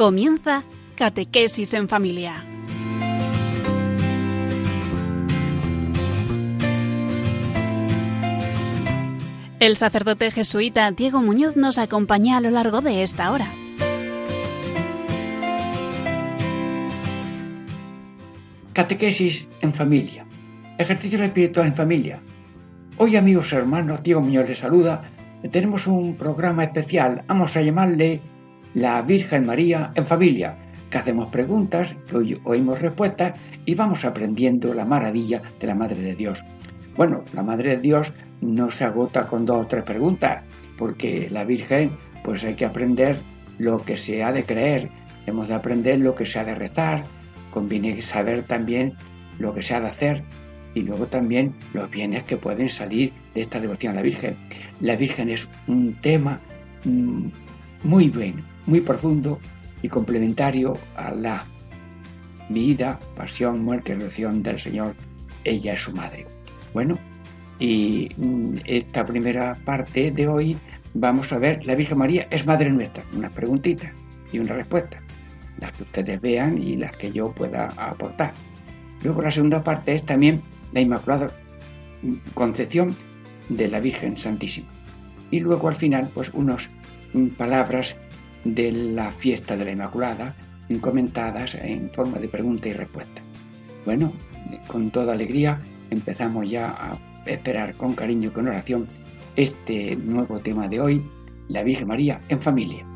Comienza Catequesis en Familia. El sacerdote jesuita Diego Muñoz nos acompaña a lo largo de esta hora. Catequesis en familia. Ejercicio espiritual en familia. Hoy, amigos hermanos, Diego Muñoz les saluda. Tenemos un programa especial. Vamos a llamarle La Virgen María en familia. Que hacemos preguntas, que oímos respuestas y vamos aprendiendo la maravilla de la Madre de Dios. Bueno, la Madre de Dios no se agota con dos o tres preguntas, porque la Virgen, pues hay que aprender lo que se ha de creer, hemos de aprender lo que se ha de rezar, conviene saber también lo que se ha de hacer y luego también los bienes que pueden salir de esta devoción a la Virgen. La Virgen es un tema mm, muy bien, muy profundo y complementario a la vida, pasión, muerte y resurrección del Señor. Ella es su madre. Bueno, y mm, esta primera parte de hoy vamos a ver, la Virgen María es Madre nuestra, unas preguntitas y una respuesta, las que ustedes vean y las que yo pueda aportar. Luego la segunda parte es también la Inmaculada Concepción de la Virgen Santísima. Y luego al final, pues unas mm, palabras de la fiesta de la Inmaculada comentadas en forma de pregunta y respuesta. Bueno, con toda alegría empezamos ya a esperar con cariño y con oración este nuevo tema de hoy, la Virgen María en familia.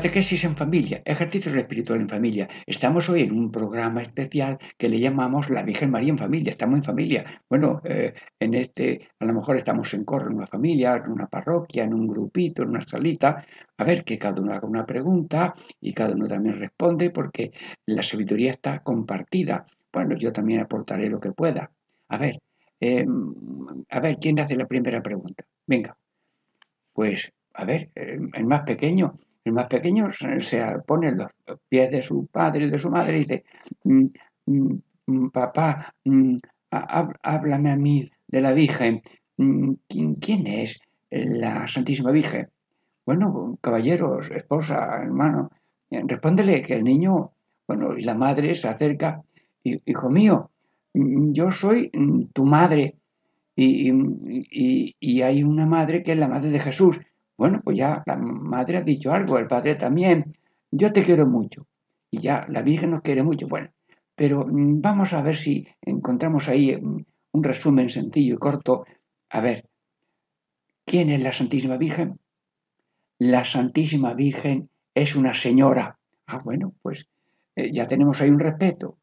Catequesis en familia, ejercicios espirituales en familia. Estamos hoy en un programa especial que le llamamos La Virgen María en familia. Estamos en familia. Bueno, eh, en este, a lo mejor estamos en corro en una familia, en una parroquia, en un grupito, en una salita. A ver, que cada uno haga una pregunta y cada uno también responde porque la sabiduría está compartida. Bueno, yo también aportaré lo que pueda. A ver, eh, a ver, ¿quién hace la primera pregunta? Venga. Pues, a ver, eh, el más pequeño. El más pequeño se pone los pies de su padre y de su madre y dice, mm, mm, mm, papá, háblame a mí de la Virgen. ¿Quién, es la Santísima Virgen? Bueno, caballeros, esposa, hermano, respóndele que el niño, bueno, y la madre se acerca, hijo mío, yo soy tu madre y, y, hay una madre que es la madre de Jesús bueno, pues ya la madre ha dicho algo, el padre también. Yo te quiero mucho. Y ya la Virgen nos quiere mucho. Bueno, pero mm, vamos a ver si encontramos ahí mm, un resumen sencillo y corto. A ver, ¿quién es la Santísima Virgen? La Santísima Virgen es una señora. Ah, bueno, pues eh, ya tenemos ahí un respeto.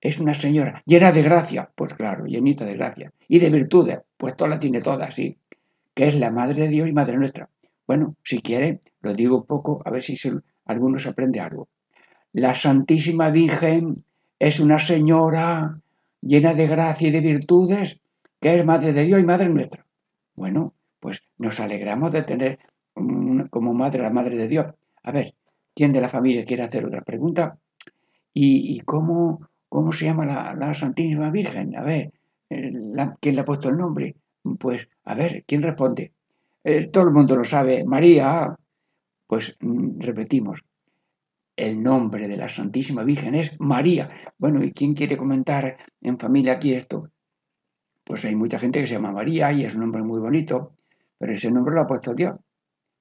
Es una señora llena de gracia, pues claro, llenita de gracia. Y de virtudes, pues toda la tiene toda, sí. Que es la Madre de Dios y Madre nuestra. Bueno, si quiere, lo digo poco, a ver si se, algunos aprende algo. La Santísima Virgen es una señora llena de gracia y de virtudes, que es Madre de Dios y Madre nuestra. Bueno, pues nos alegramos de tener como madre la Madre de Dios. A ver, ¿quién de la familia quiere hacer otra pregunta? ¿Y, cómo, cómo se llama la, Santísima Virgen? A ver, eh, ¿quién le ha puesto el nombre? Pues, a ver, ¿quién responde? Eh, todo el mundo lo sabe, María. Pues mm, repetimos, el nombre de la Santísima Virgen es María. Bueno, ¿y quién quiere comentar en familia aquí esto? Pues hay mucha gente que se llama María y es un nombre muy bonito, pero ese nombre lo ha puesto Dios,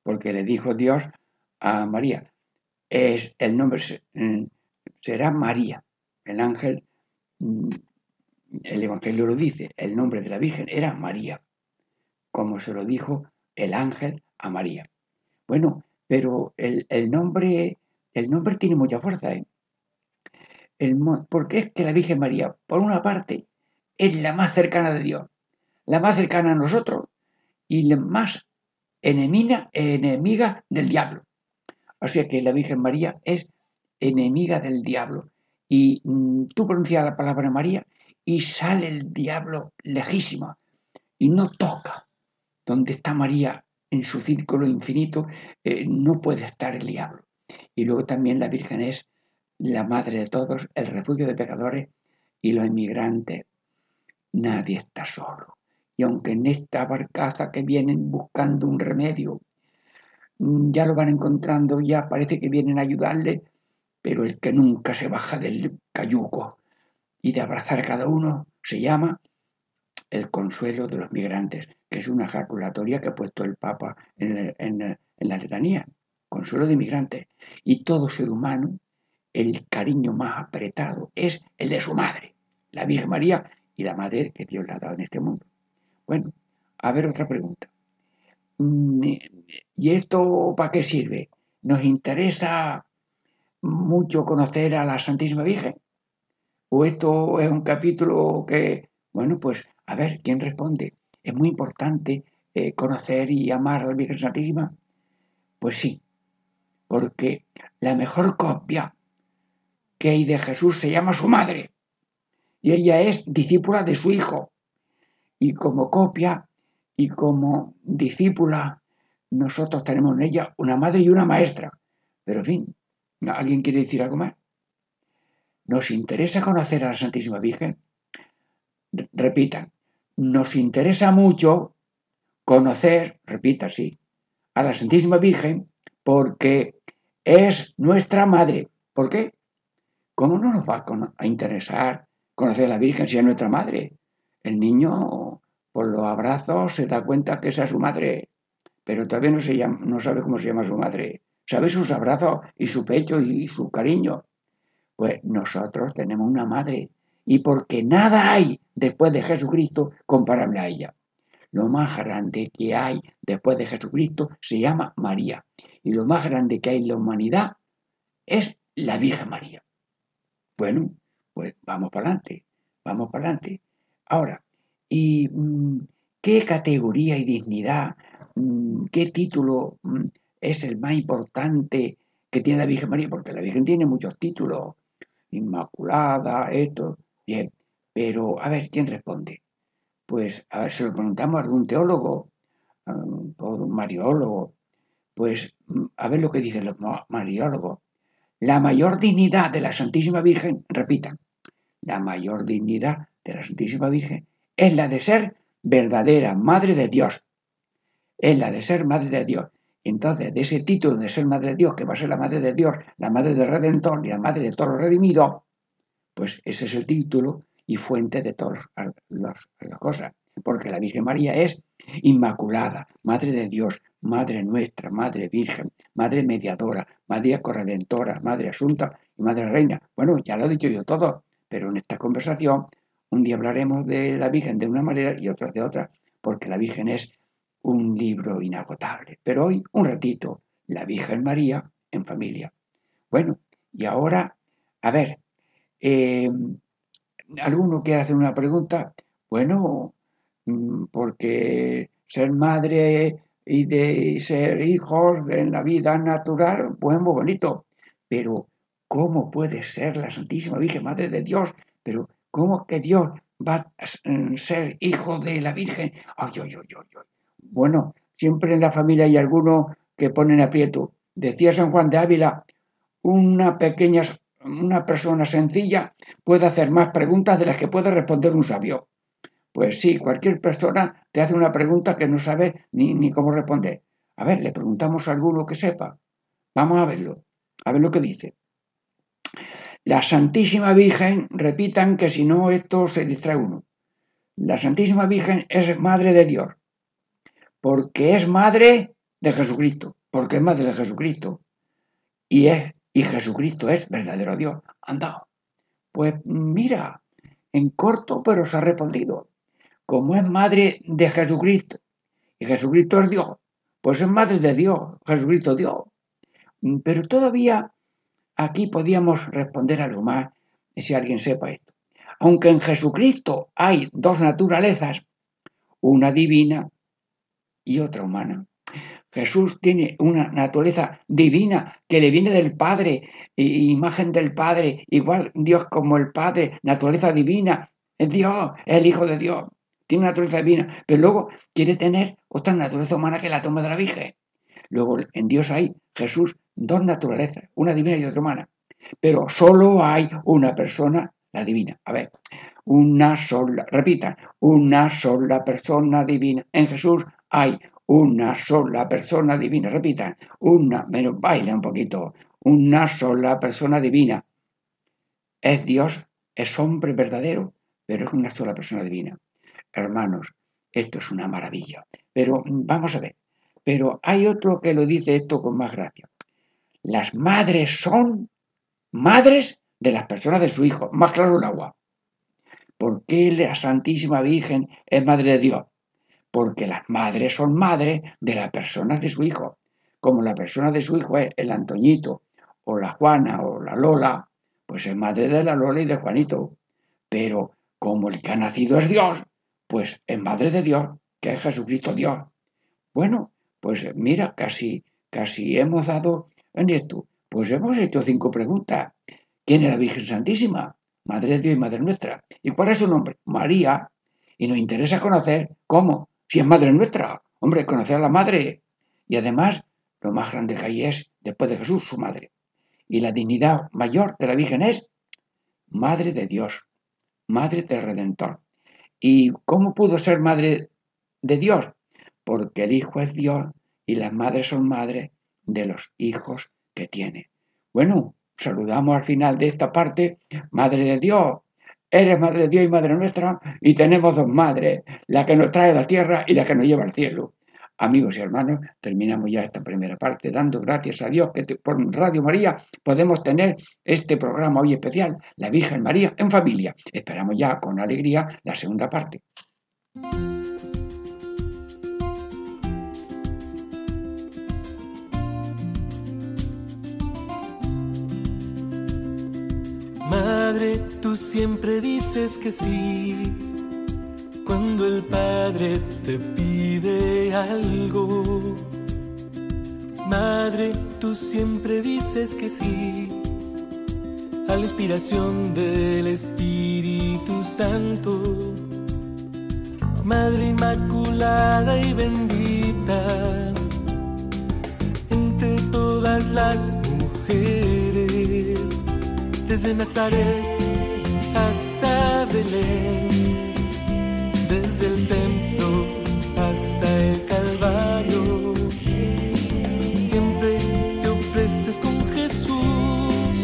porque le dijo Dios a María. Es el nombre mm, será María. El ángel, mm, el Evangelio lo dice, el nombre de la Virgen era María, como se lo dijo el ángel a María. Bueno, pero el, nombre, el nombre tiene mucha fuerza. ¿eh? Porque es que la Virgen María, por una parte, es la más cercana de Dios, la más cercana a nosotros y la más enemiga, del diablo. O sea que la Virgen María es enemiga del diablo. Y mm, tú pronuncias la palabra María y sale el diablo lejísimo y no toca. Donde está María en su círculo infinito, eh, no puede estar el diablo. Y luego también la Virgen es la madre de todos, el refugio de pecadores y los inmigrantes. Nadie está solo. Y aunque en esta barcaza que vienen buscando un remedio, mm, ya lo van encontrando, ya parece que vienen a ayudarle, pero el que nunca se baja del cayuco y de abrazar a cada uno se llama el consuelo de los migrantes, que es una ejaculatoria que ha puesto el Papa en, la letanía, consuelo de migrantes. Y todo ser humano, el cariño más apretado es el de su madre, la Virgen María y la madre que Dios le ha dado en este mundo. Bueno, a ver otra pregunta. Mm, ¿Y esto para qué sirve? ¿Nos interesa mucho conocer a la Santísima Virgen? ¿O esto es un capítulo que, bueno, pues a ver, ¿quién responde? ¿Es muy importante eh, conocer y amar a la Virgen Santísima? Pues sí, porque la mejor copia que hay de Jesús se llama su madre. Y ella es discípula de su hijo. Y como copia y como discípula, nosotros tenemos en ella una madre y una maestra. Pero en fin, ¿Alguien quiere decir algo más? ¿Nos interesa conocer a la Santísima Virgen? Repitan, nos interesa mucho conocer, repita, sí, a la Santísima Virgen porque es nuestra madre. ¿Por qué? ¿Cómo no nos va a interesar conocer a la Virgen si es nuestra madre? El niño por los abrazos se da cuenta que esa es su madre, pero todavía no, se llama, no sabe cómo se llama su madre. ¿Sabe sus abrazos y su pecho y su cariño? Pues nosotros tenemos una madre y porque nada hay después de Jesucristo comparable a ella. Lo más grande que hay después de Jesucristo se llama María. Y lo más grande que hay en la humanidad es la Virgen María. Bueno, pues vamos para adelante, vamos para adelante. Ahora, ¿y mm, qué categoría y dignidad, mm, qué título mm, es el más importante que tiene la Virgen María, porque la Virgen tiene muchos títulos, Inmaculada, esto, bien, pero a ver, ¿quién responde? Pues a ver, si lo preguntamos a algún teólogo um, o un mariólogo, pues a ver lo que dicen los mariólogos. La mayor dignidad de la Santísima Virgen, repitan, la mayor dignidad de la Santísima Virgen es la de ser verdadera Madre de Dios. Es la de ser Madre de Dios. Entonces, de ese título de ser Madre de Dios, que va a ser la Madre de Dios, la Madre del Redentor y la Madre de todos los redimidos, pues ese es el título y fuente de todas las cosas. Porque la Virgen María es Inmaculada, Madre de Dios, Madre nuestra, Madre Virgen, Madre mediadora, Madre corredentora, Madre asunta y Madre reina. Bueno, ya lo he dicho yo todo, pero en esta conversación un día hablaremos de la Virgen de una manera y otra de otra, porque la Virgen es un libro inagotable. Pero hoy, un ratito, la Virgen María en familia. Bueno, y ahora, a ver, eh, ¿alguno quiere hacer una pregunta? Bueno, mm, porque ser madre y de ser hijos en la vida natural, pues muy bonito. Pero, ¿cómo puede ser la Santísima Virgen Madre de Dios? Pero, ¿Cómo que Dios va a ser hijo de la Virgen? Ay, ay. Bueno, siempre en la familia hay algunos que ponen aprieto. Decía San Juan de Ávila, una pequeña, una persona sencilla puede hacer más preguntas de las que puede responder un sabio. Pues sí, cualquier persona te hace una pregunta que no sabe ni, ni cómo responder. A ver, le preguntamos a alguno que sepa. Vamos a verlo, a ver lo que dice. La Santísima Virgen, repitan que si no esto se distrae uno. La Santísima Virgen es Madre de Dios, porque es Madre de Jesucristo, porque es Madre de Jesucristo. Y, es, y Jesucristo es verdadero Dios. Anda, pues mira, en corto pero se ha respondido. Como es Madre de Jesucristo y Jesucristo es Dios, pues es Madre de Dios, Jesucristo Dios. Pero todavía Aquí podíamos responder algo más si alguien sepa esto. Aunque en Jesucristo hay dos naturalezas, una divina y otra humana. Jesús tiene una naturaleza divina que le viene del Padre, imagen del Padre, igual Dios como el Padre, naturaleza divina, es Dios, es el Hijo de Dios, tiene una naturaleza divina, pero luego quiere tener otra naturaleza humana que la toma de la Virgen. Luego en Dios hay Jesús dos naturalezas, una divina y otra humana. Pero solo hay una persona, la divina. A ver, una sola, repita, una sola persona divina. En Jesús hay una sola persona divina. Repita, una, menos baila un poquito, una sola persona divina. Es Dios, es hombre verdadero, pero es una sola persona divina. Hermanos, esto es una maravilla. Pero vamos a ver, pero hay otro que lo dice esto con más gracia. Las madres son madres de las personas de su hijo. Más claro el agua. ¿Por qué la Santísima Virgen es madre de Dios? Porque las madres son madres de las personas de su hijo. Como la persona de su hijo es el Antoñito, o la Juana, o la Lola, pues es madre de la Lola y de Juanito. Pero como el que ha nacido es Dios, pues es madre de Dios, que es Jesucristo Dios. Bueno, pues mira, casi, casi hemos dado en esto? Pues hemos hecho cinco preguntas. ¿Quién es la Virgen Santísima? Madre de Dios y Madre nuestra. ¿Y cuál es su nombre? María. Y nos interesa conocer cómo, si es Madre nuestra. Hombre, conocer a la Madre. Y además, lo más grande que hay es, después de Jesús, su Madre. Y la dignidad mayor de la Virgen es Madre de Dios, Madre del Redentor. ¿Y cómo pudo ser Madre de Dios? Porque el Hijo es Dios y las madres son madres de los hijos que tiene. Bueno, saludamos al final de esta parte, Madre de Dios, eres Madre de Dios y Madre nuestra, y tenemos dos madres, la que nos trae a la tierra y la que nos lleva al cielo. Amigos y hermanos, terminamos ya esta primera parte dando gracias a Dios que por Radio María podemos tener este programa hoy especial, La Virgen María en familia. Esperamos ya con alegría la segunda parte. Tú siempre dices que sí. Cuando el Padre te pide algo. Madre, tú siempre dices que sí. A la inspiración del Espíritu Santo. Madre Inmaculada y bendita. Entre todas las mujeres desde Nazaret hasta Belén, desde el templo hasta el Calvario. Siempre te ofreces con Jesús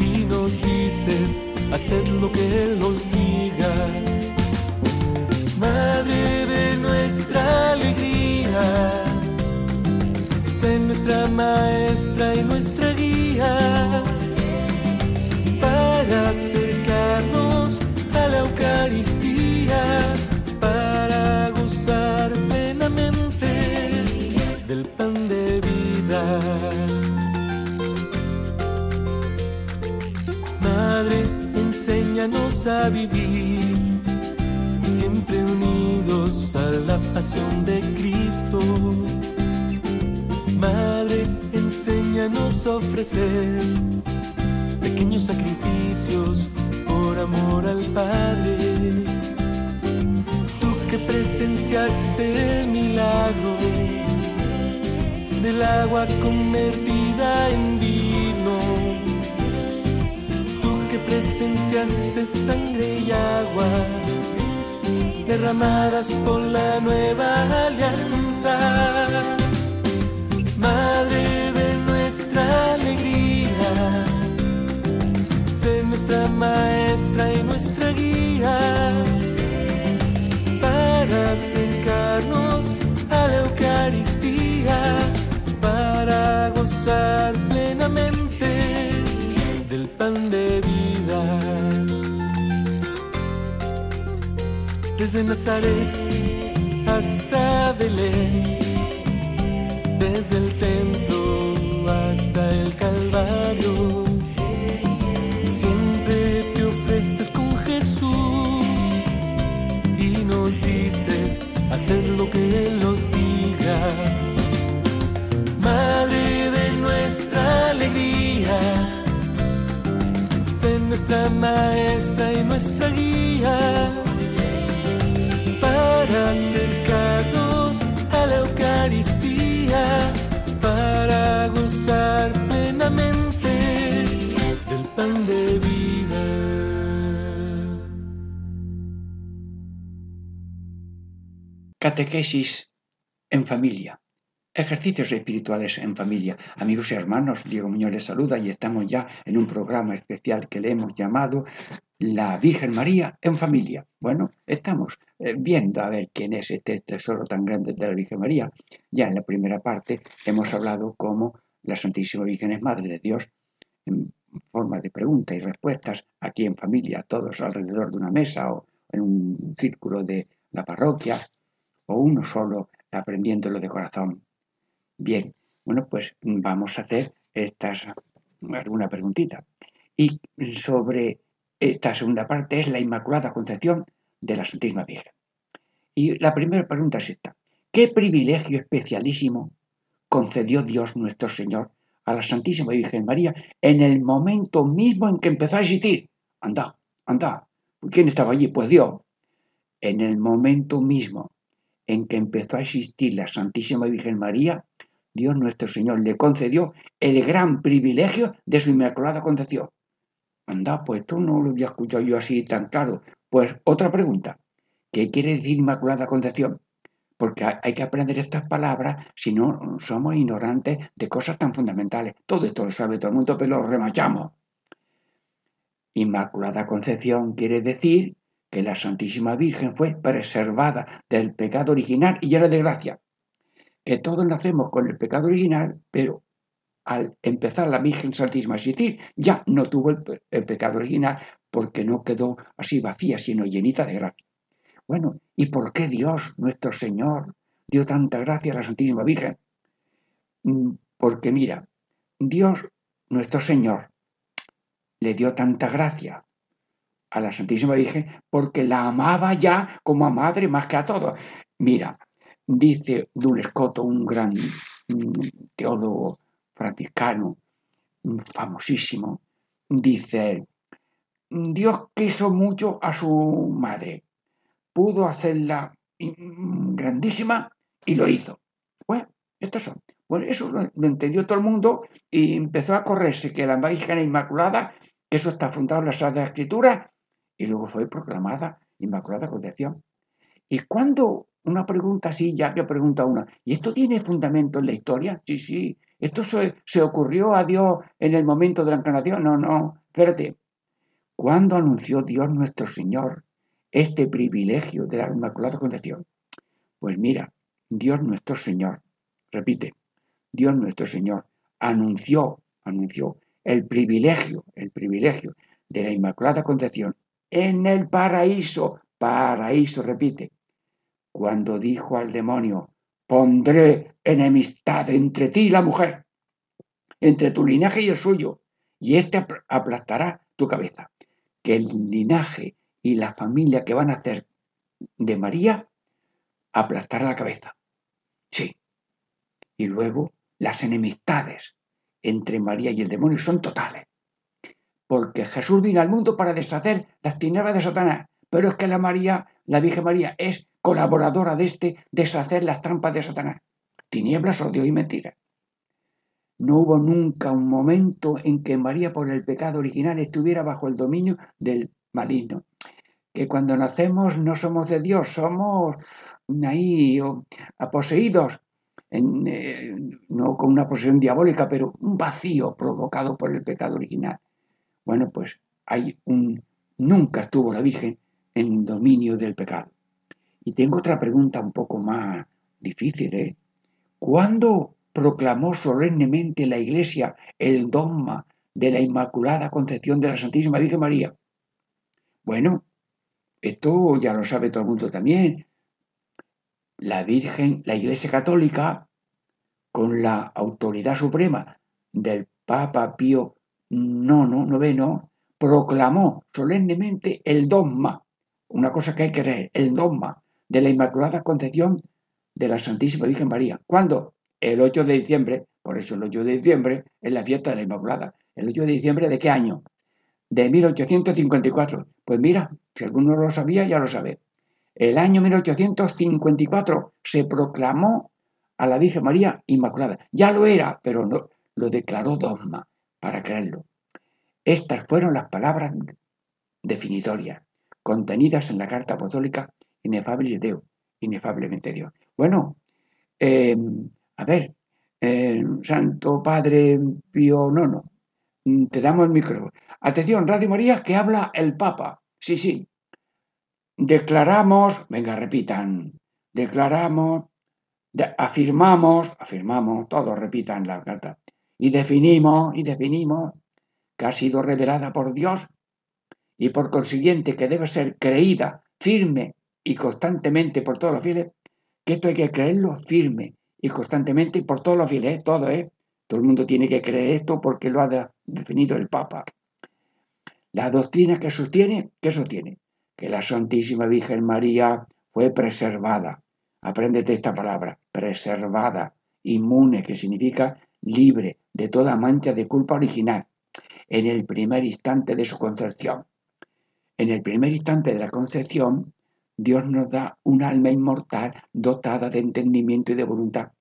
y nos dices, haced lo que a vivir siempre unidos a la pasión de Cristo. Madre, enséñanos a ofrecer pequeños sacrificios por amor al Padre. Tú que presenciaste el milagro del agua convertida en vino. Que presenciaste sangre y agua derramadas por la nueva alianza. Madre de nuestra alegría, sé nuestra maestra y nuestra guía para acercarnos a la Eucaristía para gozar plenamente del pan de vida. Desde Nazaret hasta Belén, desde el templo hasta el Calvario, siempre te ofreces con Jesús y nos dices hacer lo que Él nos diga Madre de nuestra alegría, sé nuestra maestra y nuestra guía acercarnos a la Eucaristía, para gozar plenamente del pan de vida. Catequesis en familia. Ejercicios espirituales en familia. Amigos y hermanos, Diego Muñoz les saluda y estamos ya en un programa especial que le hemos llamado La Virgen María en familia. Bueno, estamos eh, viendo a ver quién es este tesoro tan grande de la Virgen María. Ya en la primera parte hemos hablado cómo la Santísima Virgen es Madre de Dios en forma de preguntas y respuestas aquí en familia, todos alrededor de una mesa o en un círculo de la parroquia o uno solo aprendiéndolo de corazón Bien, bueno, pues vamos a hacer estas, alguna preguntita. Y sobre esta segunda parte es la Inmaculada Concepción de la Santísima Virgen. Y la primera pregunta es esta. ¿Qué privilegio especialísimo concedió Dios nuestro Señor a la Santísima Virgen María en el momento mismo en que empezó a existir? Anda, anda. ¿Quién estaba allí? Pues Dios. En el momento mismo en que empezó a existir la Santísima Virgen María, Dios nuestro Señor le concedió el gran privilegio de su inmaculada concepción. Anda, pues esto no lo había escuchado yo así tan claro. Pues otra pregunta. ¿Qué quiere decir inmaculada concepción? Porque hay que aprender estas palabras si no somos ignorantes de cosas tan fundamentales. Todo esto lo sabe todo el mundo, pero lo remachamos. Inmaculada concepción quiere decir que la Santísima Virgen fue preservada del pecado original y llena de gracia que todos nacemos con el pecado original, pero al empezar la Virgen Santísima a existir, ya no tuvo el, pecado original porque no quedó así vacía, sino llenita de gracia. Bueno, ¿y por qué Dios, nuestro Señor, dio tanta gracia a la Santísima Virgen? Mm, porque mira, Dios, nuestro Señor, le dio tanta gracia a la Santísima Virgen porque la amaba ya como a madre más que a todos. Mira, Dice Dulescoto, un gran teólogo franciscano, famosísimo, dice Dios quiso mucho a su madre, pudo hacerla grandísima y lo hizo. Bueno, estos son. Bueno, eso lo, entendió todo el mundo y empezó a correrse que la Virgen Inmaculada, que eso está fundado en la Sagrada Escritura, y luego fue proclamada Inmaculada Concepción. ¿Y cuándo una pregunta así, ya que pregunta una, ¿y esto tiene fundamento en la historia? Sí, sí. ¿Esto se, ocurrió a Dios en el momento de la encarnación? No, no. Espérate. ¿Cuándo anunció Dios nuestro Señor este privilegio de la Inmaculada Concepción? Pues mira, Dios nuestro Señor, repite, Dios nuestro Señor anunció, anunció el privilegio, el privilegio de la Inmaculada Concepción en el paraíso, paraíso, repite, cuando dijo al demonio, pondré enemistad entre ti y la mujer, entre tu linaje y el suyo, y éste aplastará tu cabeza. Que el linaje y la familia que van a hacer de María aplastará la cabeza. Sí. Y luego las enemistades entre María y el demonio son totales. porque Jesús vino al mundo para deshacer las tinieblas de Satanás. Pero es que la María, la Virgen María, es colaboradora de este deshacer las trampas de Satanás. Tinieblas, odio y mentira. No hubo nunca un momento en que María por el pecado original estuviera bajo el dominio del maligno. Que cuando nacemos no somos de Dios, somos ahí poseídos, eh, no con una posesión diabólica, pero un vacío provocado por el pecado original. Bueno, pues hay un nunca estuvo la Virgen en dominio del pecado. Y tengo otra pregunta un poco más difícil, ¿eh? ¿Cuándo proclamó solemnemente la Iglesia el dogma de la Inmaculada Concepción de la Santísima Virgen María? Bueno, esto ya lo sabe todo el mundo también. La Virgen, la Iglesia Católica, con la autoridad suprema del Papa Pío IX, proclamó solemnemente el dogma, una cosa que hay que creer, el dogma de la Inmaculada Concepción de la Santísima Virgen María. ¿Cuándo? El 8 de diciembre, por eso el 8 de diciembre es la fiesta de la Inmaculada. ¿El 8 de diciembre de qué año? De 1854. Pues mira, si alguno lo sabía, ya lo sabe. El año 1854 se proclamó a la Virgen María Inmaculada. Ya lo era, pero no, lo declaró dogma para creerlo. Estas fueron las palabras definitorias contenidas en la Carta Apostólica Inefable Dios, inefablemente Dios. Bueno, eh, a ver, eh, Santo Padre Pío IX, mm, te damos el micrófono. Atención, Radio María, que habla el Papa. Sí, sí. Declaramos, venga, repitan, declaramos, afirmamos, afirmamos, todos repitan la carta, y definimos, y definimos que ha sido revelada por Dios y por consiguiente que debe ser creída firme y constantemente por todos los fieles, que esto hay que creerlo firme y constantemente y por todos los fieles, ¿eh? todo, ¿eh? Todo el mundo tiene que creer esto porque lo ha definido el Papa. La doctrina que sostiene, ¿qué sostiene? Que la Santísima Virgen María fue preservada. Apréndete esta palabra, preservada, inmune, que significa libre de toda mancha de culpa original, en el primer instante de su concepción. En el primer instante de la concepción, Dios nos da un alma inmortal dotada de entendimiento y de voluntad.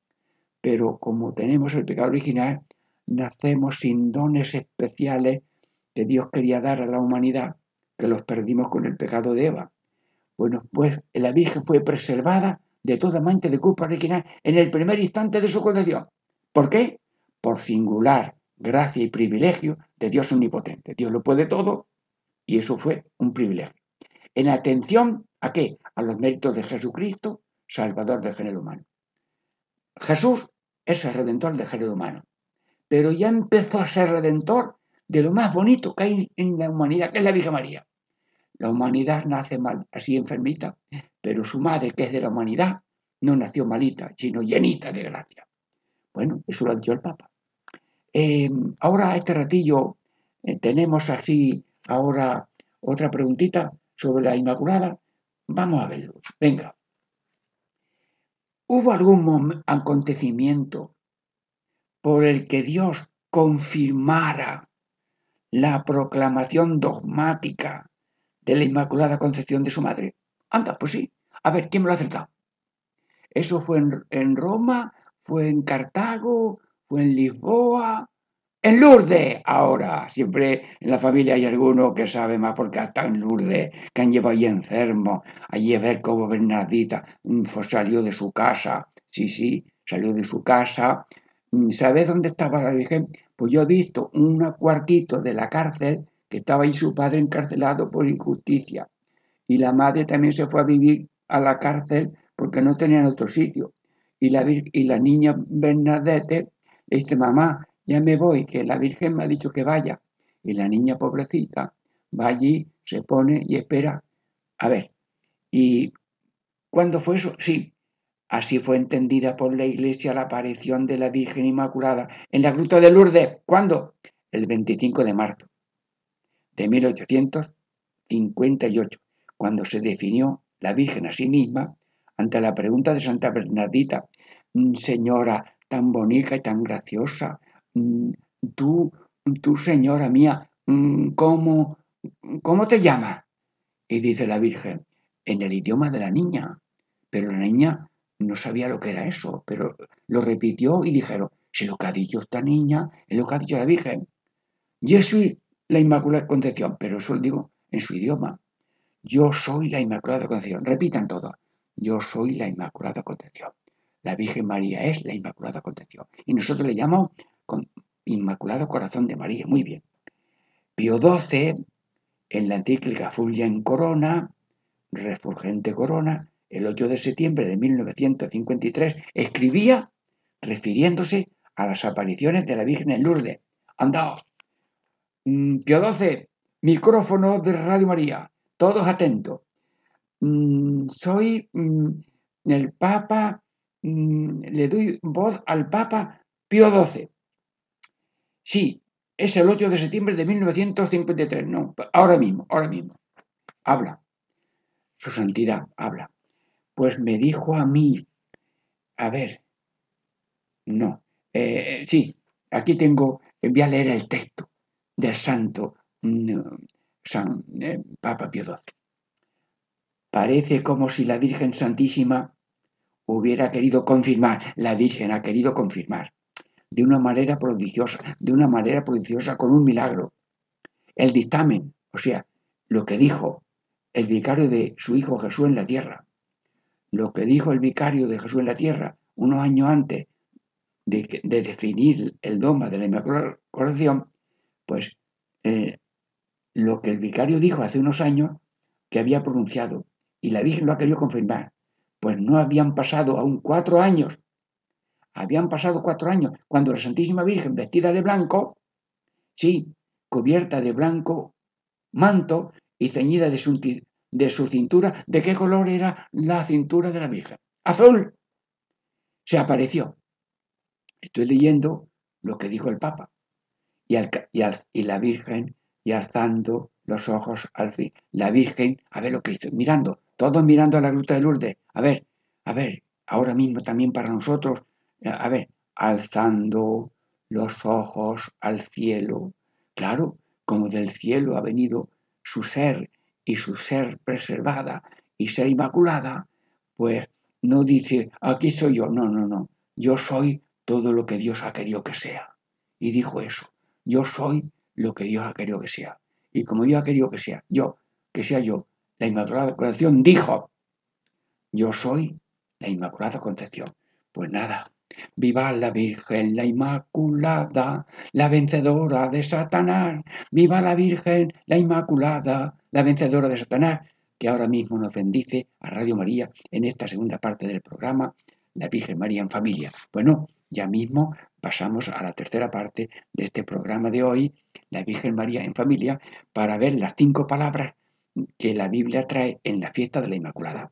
Pero como tenemos el pecado original, nacemos sin dones especiales que Dios quería dar a la humanidad, que los perdimos con el pecado de Eva. Bueno, pues la Virgen fue preservada de toda mancha de culpa original en el primer instante de su concepción. ¿Por qué? Por singular gracia y privilegio de Dios omnipotente. Dios lo puede todo y eso fue un privilegio. En atención ¿A qué? A los méritos de Jesucristo, Salvador del género humano. Jesús es el redentor del género humano, pero ya empezó a ser redentor de lo más bonito que hay en la humanidad, que es la Virgen María. La humanidad nace mal, así enfermita, pero su madre, que es de la humanidad, no nació malita, sino llenita de gracia. Bueno, eso lo ha dicho el Papa. Eh, ahora, este ratillo, eh, tenemos así, ahora otra preguntita sobre la Inmaculada Vamos a verlo. Venga. ¿Hubo algún acontecimiento por el que Dios confirmara la proclamación dogmática de la Inmaculada Concepción de su madre? Anda, pues sí. A ver, ¿quién me lo ha acertado? ¿Eso fue en, en Roma? ¿Fue en Cartago? ¿Fue en Lisboa? En Lourdes, ahora, siempre en la familia hay alguno que sabe más porque hasta en Lourdes, que han llevado ahí enfermo, allí a ver cómo Bernardita mm, salió de su casa, sí, sí, salió de su casa. Mm, ¿Sabes dónde estaba la Virgen? Pues yo he visto un cuartito de la cárcel que estaba ahí su padre encarcelado por injusticia. Y la madre también se fue a vivir a la cárcel porque no tenían otro sitio. Y la, y la niña Bernadette le dice, mamá, ya me voy, que la Virgen me ha dicho que vaya. Y la niña pobrecita va allí, se pone y espera. A ver, ¿y cuándo fue eso? Sí, así fue entendida por la Iglesia la aparición de la Virgen Inmaculada en la Gruta de Lourdes. ¿Cuándo? El 25 de marzo de 1858, cuando se definió la Virgen a sí misma ante la pregunta de Santa Bernardita, mm, Señora tan bonita y tan graciosa, tú, tú, señora mía, mm, ¿cómo, ¿cómo te llamas? Y dice la Virgen, en el idioma de la niña. Pero la niña no sabía lo que era eso, pero lo repitió y dijeron, si lo que ha dicho esta niña es lo que ha dicho la Virgen. Yo soy la Inmaculada Concepción, pero eso lo digo en su idioma. Yo soy la Inmaculada Concepción. Repitan todo. Yo soy la Inmaculada Concepción. La Virgen María es la Inmaculada Concepción. Y nosotros le llamamos Inmaculado Corazón de María. Muy bien. Pío XII, en la encíclica en Corona, Refulgente Corona, el 8 de septiembre de 1953, escribía refiriéndose a las apariciones de la Virgen en Lourdes. Andaos. Mm, Pío XII, micrófono de Radio María. Todos atentos. Mm, soy mm, el Papa, le doy voz al Papa Pío XII. Sí, es el 8 de septiembre de 1953. No, ahora mismo, ahora mismo. Habla. Su santidad, habla. Pues me dijo a mí, a ver, no, eh, sí, aquí tengo, voy a leer el texto del santo mm, San eh, Papa Pío XII. Parece como si la Virgen Santísima hubiera querido confirmar, la Virgen ha querido confirmar, de una manera prodigiosa, de una manera prodigiosa con un milagro, el dictamen, o sea, lo que dijo el vicario de su hijo Jesús en la tierra. Lo que dijo el vicario de Jesús en la tierra unos años antes de, definir el dogma de la Inmaculada Corazón, pues eh, lo que el vicario dijo hace unos años que había pronunciado y la Virgen lo ha querido confirmar, pues no habían pasado aún cuatro años, habían pasado cuatro años cuando la Santísima Virgen vestida de blanco, sí, cubierta de blanco manto y ceñida de su, de su cintura. ¿De qué color era la cintura de la Virgen? Azul. Se apareció. Estoy leyendo lo que dijo el Papa. Y, y, la Virgen, y alzando los ojos al fin. La Virgen, a ver lo que hizo, mirando, todos mirando a la gruta de Lourdes. A ver, a ver, ahora mismo también para nosotros, a ver, alzando los ojos al cielo. Claro, como del cielo ha venido su ser y su ser preservada y ser inmaculada, pues no dice, aquí soy yo, no, no, no, yo soy todo lo que Dios ha querido que sea. Y dijo eso, yo soy lo que Dios ha querido que sea. Y como Dios ha querido que sea, yo, que sea yo, la Inmaculada Concepción dijo, yo soy la Inmaculada Concepción. Pues nada, Viva la Virgen, la Inmaculada, la vencedora de Satanás. Viva la Virgen, la Inmaculada, la vencedora de Satanás, que ahora mismo nos bendice a Radio María en esta segunda parte del programa, La Virgen María en Familia. Bueno, ya mismo pasamos a la tercera parte de este programa de hoy, La Virgen María en Familia, para ver las cinco palabras que la Biblia trae en la fiesta de la Inmaculada.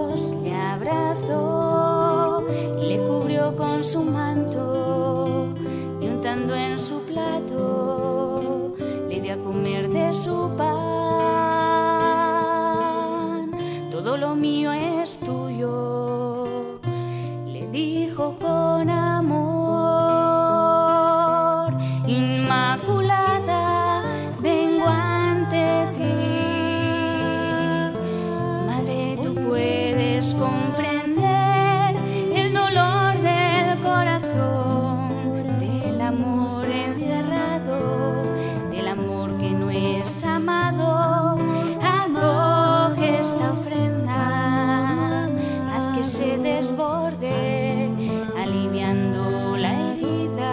esta ofrenda, haz que se desborde, aliviando la herida,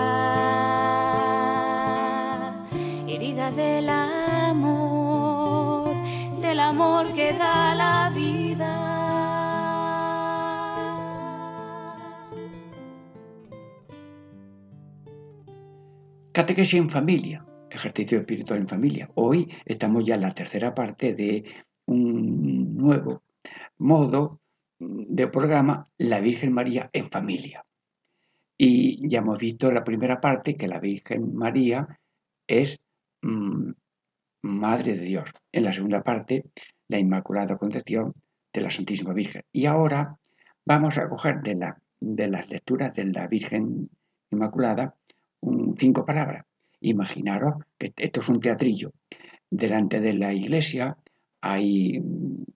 herida del amor, del amor que da la vida. Catequesis en familia, ejercicio espiritual en familia. Hoy estamos ya en la tercera parte de un nuevo modo de programa, La Virgen María en familia. Y ya hemos visto en la primera parte que la Virgen María es mm, Madre de Dios. En la segunda parte, la Inmaculada Concepción de la Santísima Virgen. Y ahora vamos a coger de, la, de las lecturas de la Virgen Inmaculada cinco palabras. Imaginaros que esto es un teatrillo. Delante de la iglesia hay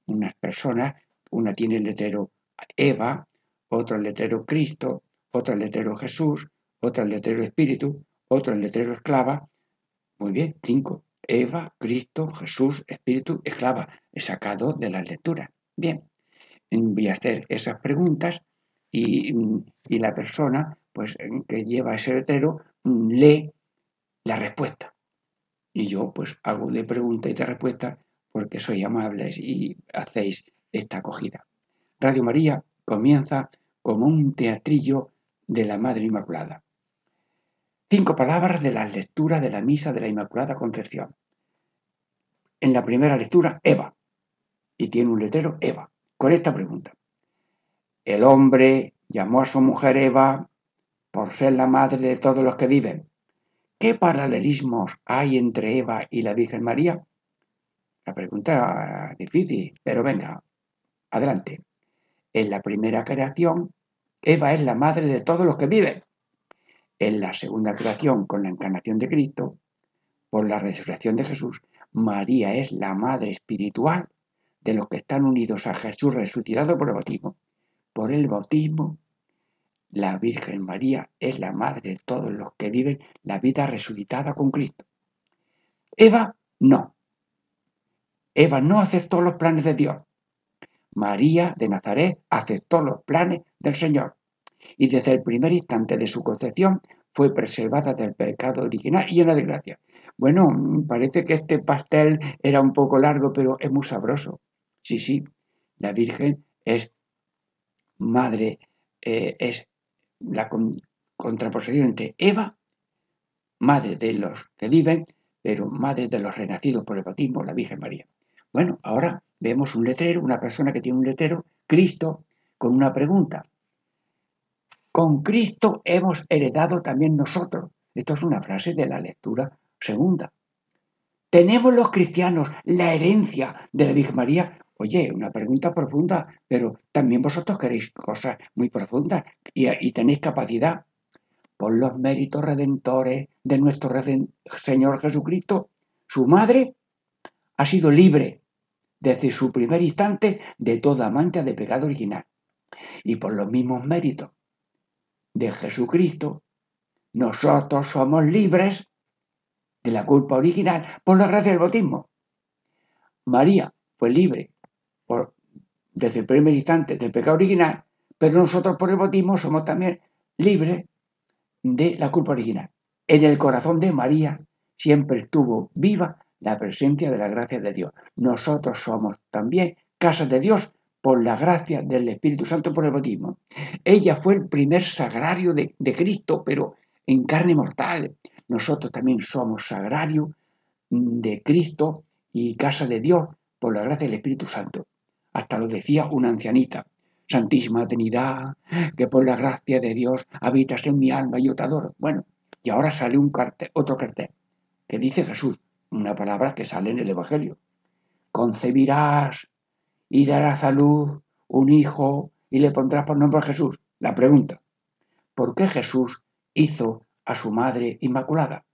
unas personas, una tiene el letrero Eva, otra el letrero Cristo, otra el letrero Jesús, otra el letrero Espíritu, otra el letrero Esclava. Muy bien, cinco. Eva, Cristo, Jesús, Espíritu, Esclava. He sacado de las lecturas. Bien, voy a hacer esas preguntas y, y la persona pues, que lleva ese letrero lee la respuesta. Y yo pues hago de pregunta y de respuesta porque soy amables y hacéis esta acogida. Radio María comienza como un teatrillo de la Madre Inmaculada. Cinco palabras de la lectura de la misa de la Inmaculada Concepción. En la primera lectura, Eva. Y tiene un letrero, Eva, con esta pregunta. El hombre llamó a su mujer Eva por ser la madre de todos los que viven. ¿Qué paralelismos hay entre Eva y la Virgen María? La pregunta difícil, pero venga, adelante. En la primera creación, Eva es la madre de todos los que viven. En la segunda creación, con la encarnación de Cristo, por la resurrección de Jesús, María es la madre espiritual de los que están unidos a Jesús resucitado por el bautismo. Por el bautismo la Virgen María es la madre de todos los que viven la vida resucitada con Cristo. Eva no. Eva no aceptó los planes de Dios. María de Nazaret aceptó los planes del Señor y desde el primer instante de su concepción fue preservada del pecado original y llena de gracia. Bueno, parece que este pastel era un poco largo, pero es muy sabroso. Sí, sí, la Virgen es madre, eh, es la contraposición entre Eva, madre de los que viven, pero madre de los renacidos por el bautismo, la Virgen María. Bueno, ahora vemos un letrero, una persona que tiene un letrero, Cristo, con una pregunta. Con Cristo hemos heredado también nosotros. Esto es una frase de la lectura segunda. Tenemos los cristianos la herencia de la Virgen María Oye, una pregunta profunda, pero también vosotros queréis cosas muy profundas y, tenéis capacidad. Por los méritos redentores de nuestro Señor Jesucristo, su madre ha sido libre desde su primer instante de toda mancha de pecado original. Y por los mismos méritos de Jesucristo, nosotros somos libres de la culpa original por la gracia del bautismo. María fue libre desde el primer instante del pecado original, pero nosotros por el bautismo somos también libres de la culpa original. En el corazón de María siempre estuvo viva la presencia de la gracia de Dios. Nosotros somos también casa de Dios por la gracia del Espíritu Santo por el bautismo. Ella fue el primer sagrario de, Cristo, pero en carne mortal. Nosotros también somos sagrario de Cristo y casa de Dios por la gracia del Espíritu Santo. Hasta lo decía una ancianita. Santísima Trinidad, que por la gracia de Dios habitas en mi alma y yo te adoro. Bueno, y ahora sale un cartel, otro cartel, que dice Jesús, una palabra que sale en el Evangelio. Concebirás y darás a luz un hijo y le pondrás por nombre a Jesús. La pregunta, ¿por qué Jesús hizo a su madre inmaculada?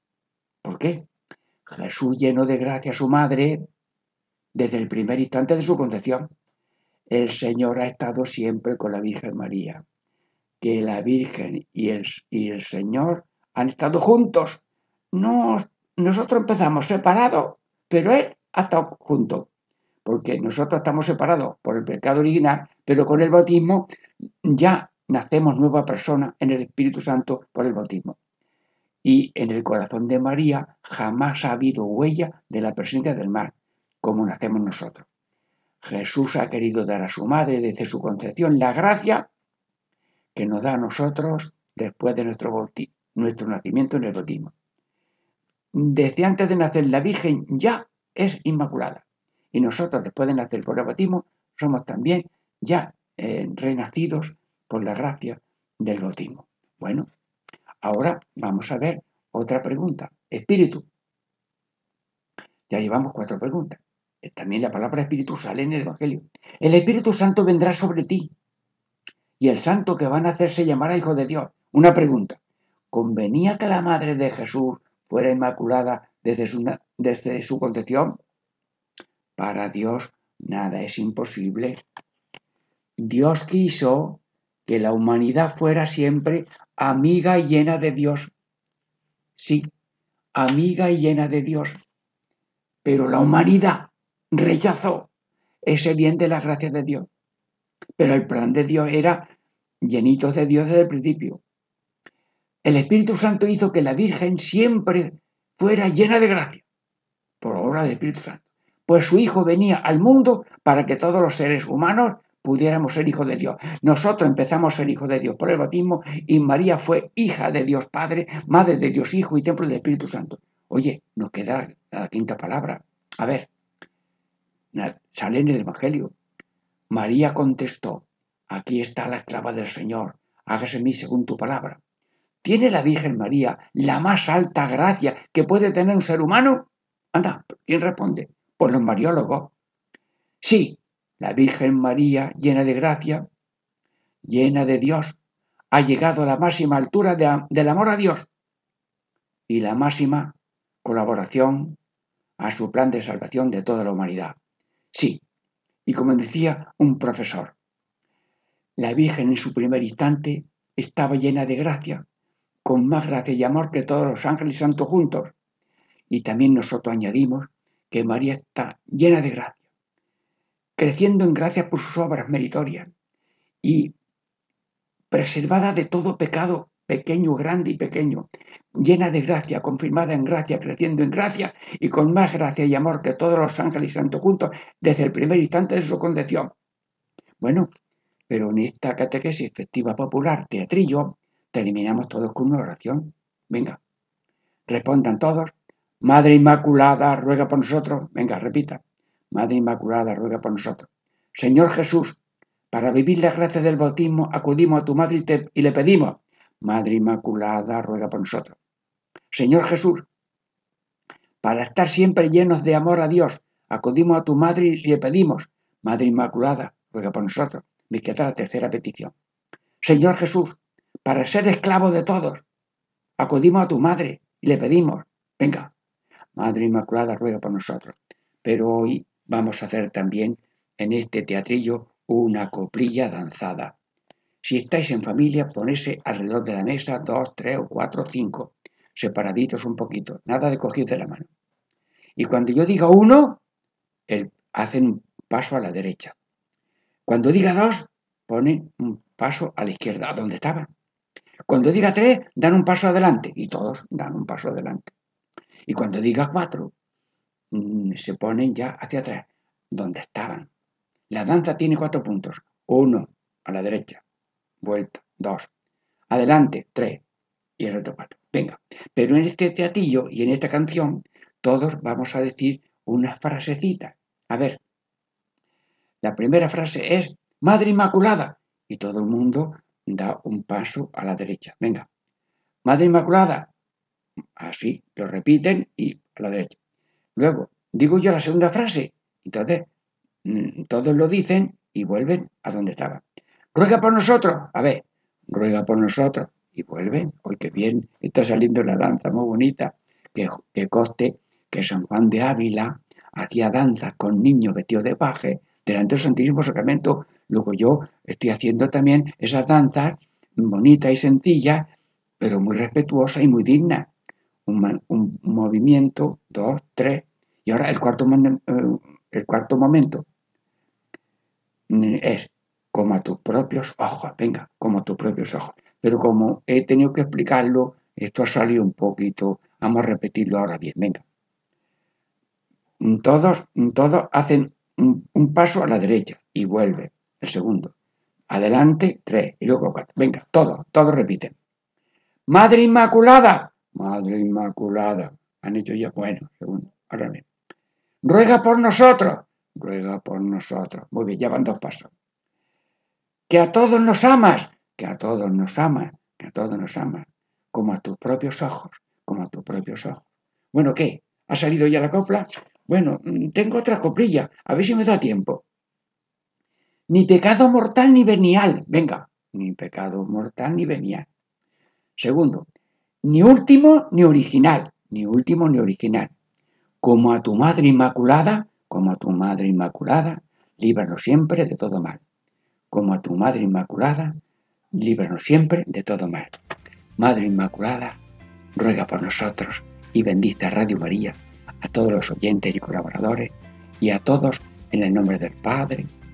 ¿Por qué? Jesús lleno de gracia a su madre desde el primer instante de su concepción el Señor ha estado siempre con la Virgen María, que la Virgen y el, y el Señor han estado juntos. No, nosotros empezamos separados, pero Él ha estado junto, porque nosotros estamos separados por el pecado original, pero con el bautismo ya nacemos nueva persona en el Espíritu Santo por el bautismo. Y en el corazón de María jamás ha habido huella de la presencia del mal, como nacemos nosotros. Jesús ha querido dar a su madre desde su concepción la gracia que nos da a nosotros después de nuestro, nuestro nacimiento en el bautismo. Desde antes de nacer la Virgen ya es inmaculada. Y nosotros, después de nacer por el bautismo, somos también ya eh, renacidos por la gracia del bautismo. Bueno, ahora vamos a ver otra pregunta. Espíritu. Ya llevamos cuatro preguntas. También la palabra espíritu sale en el Evangelio. El Espíritu Santo vendrá sobre ti. Y el santo que van a hacer se llamará Hijo de Dios. Una pregunta. ¿Convenía que la madre de Jesús fuera inmaculada desde su, desde su concepción? Para Dios nada es imposible. Dios quiso que la humanidad fuera siempre amiga y llena de Dios. Sí, amiga y llena de Dios. Pero la humanidad rechazó ese bien de la gracia de Dios. Pero el plan de Dios era llenitos de Dios desde el principio. El Espíritu Santo hizo que la Virgen siempre fuera llena de gracia, por obra del Espíritu Santo. Pues su Hijo venía al mundo para que todos los seres humanos pudiéramos ser hijos de Dios. Nosotros empezamos a ser hijos de Dios por el bautismo y María fue hija de Dios Padre, madre de Dios Hijo y templo del Espíritu Santo. Oye, nos queda la quinta palabra. A ver, sale en el Evangelio. María contestó, aquí está la esclava del Señor, hágase mí según tu palabra. ¿Tiene la Virgen María la más alta gracia que puede tener un ser humano? Anda, ¿quién responde? Pues los mariólogos. Sí, la Virgen María, llena de gracia, llena de Dios, ha llegado a la máxima altura del amor a Dios y la máxima colaboración a su plan de salvación de toda la humanidad. Sí, y como decía un profesor, la Virgen en su primer instante estaba llena de gracia, con más gracia y amor que todos los ángeles santos juntos. Y también nosotros añadimos que María está llena de gracia, creciendo en gracia por sus obras meritorias y preservada de todo pecado pequeño, grande y pequeño, llena de gracia, confirmada en gracia, creciendo en gracia y con más gracia y amor que todos los ángeles y santos juntos desde el primer instante de su concepción. Bueno, pero en esta catequesis efectiva popular, teatrillo, terminamos todos con una oración. Venga, respondan todos. Madre Inmaculada, ruega por nosotros. Venga, repita. Madre Inmaculada, ruega por nosotros. Señor Jesús, para vivir la gracia del bautismo, acudimos a tu madre y, y le pedimos Madre Inmaculada, ruega por nosotros. Señor Jesús, para estar siempre llenos de amor a Dios, acudimos a tu Madre y le pedimos, Madre Inmaculada, ruega por nosotros. Me queda la tercera petición. Señor Jesús, para ser esclavo de todos, acudimos a tu Madre y le pedimos, venga, Madre Inmaculada, ruega por nosotros. Pero hoy vamos a hacer también en este teatrillo una coplilla danzada si estáis en familia, ponerse alrededor de la mesa, dos, tres o cuatro cinco, separaditos un poquito, nada de cogidos de la mano. Y cuando yo diga uno, hacen un paso a la derecha. Cuando diga dos, ponen un paso a la izquierda, a donde estaban. Cuando diga tres, dan un paso adelante y todos dan un paso adelante. Y cuando diga cuatro, mm, se ponen ya hacia atrás, donde estaban. La danza tiene cuatro puntos. Uno a la derecha, vuelta, dos. Adelante, tres. Y el otro cuatro. Venga. Pero en este teatillo y en esta canción, todos vamos a decir unas frasecitas. A ver. La primera frase es Madre Inmaculada. Y todo el mundo da un paso a la derecha. Venga. Madre Inmaculada. Así, lo repiten y a la derecha. Luego, digo yo la segunda frase. Entonces, mm, todos lo dicen y vuelven a donde estaban. Ruega por nosotros. A ver, ruega por nosotros. Y vuelven. Hoy que bien está saliendo una danza muy bonita. Que, que coste que San Juan de Ávila hacía danzas con niños vestidos de paje delante del Santísimo Sacramento. Luego yo estoy haciendo también esas danzas bonitas y sencillas, pero muy respetuosas y muy dignas. Un, un, movimiento, dos, tres. Y ahora el cuarto, eh, el cuarto momento es como a tus propios ojos, venga, como a tus propios ojos. Pero como he tenido que explicarlo, esto ha salido un poquito, vamos a repetirlo ahora bien, venga. Todos, todos hacen un, paso a la derecha y vuelve el segundo. Adelante, tres, y luego cuatro. Venga, todos, todos repiten. Madre Inmaculada, Madre Inmaculada, Han hecho ya, bueno, segundo. Ahora bien. Ruega por nosotros. Ruega por nosotros. Muy bien, ya van dos pasos. Que a todos nos amas. Que a todos nos amas. Que a todos nos amas. Como a tus propios ojos. Como a tus propios ojos. Bueno, ¿qué? ¿Ha salido ya la copla? Bueno, mm, tengo otra coplilla. A ver si me da tiempo. Ni pecado mortal ni venial. Venga, ni pecado mortal ni venial. Segundo, ni último ni original. Ni último ni original. Como a tu Madre Inmaculada, como a tu Madre Inmaculada, líbranos siempre de todo mal. Como a tu Madre Inmaculada, líbranos siempre de todo mal. Madre Inmaculada, ruega por nosotros y bendice a Radio María, a todos los oyentes y colaboradores y a todos en el nombre del Padre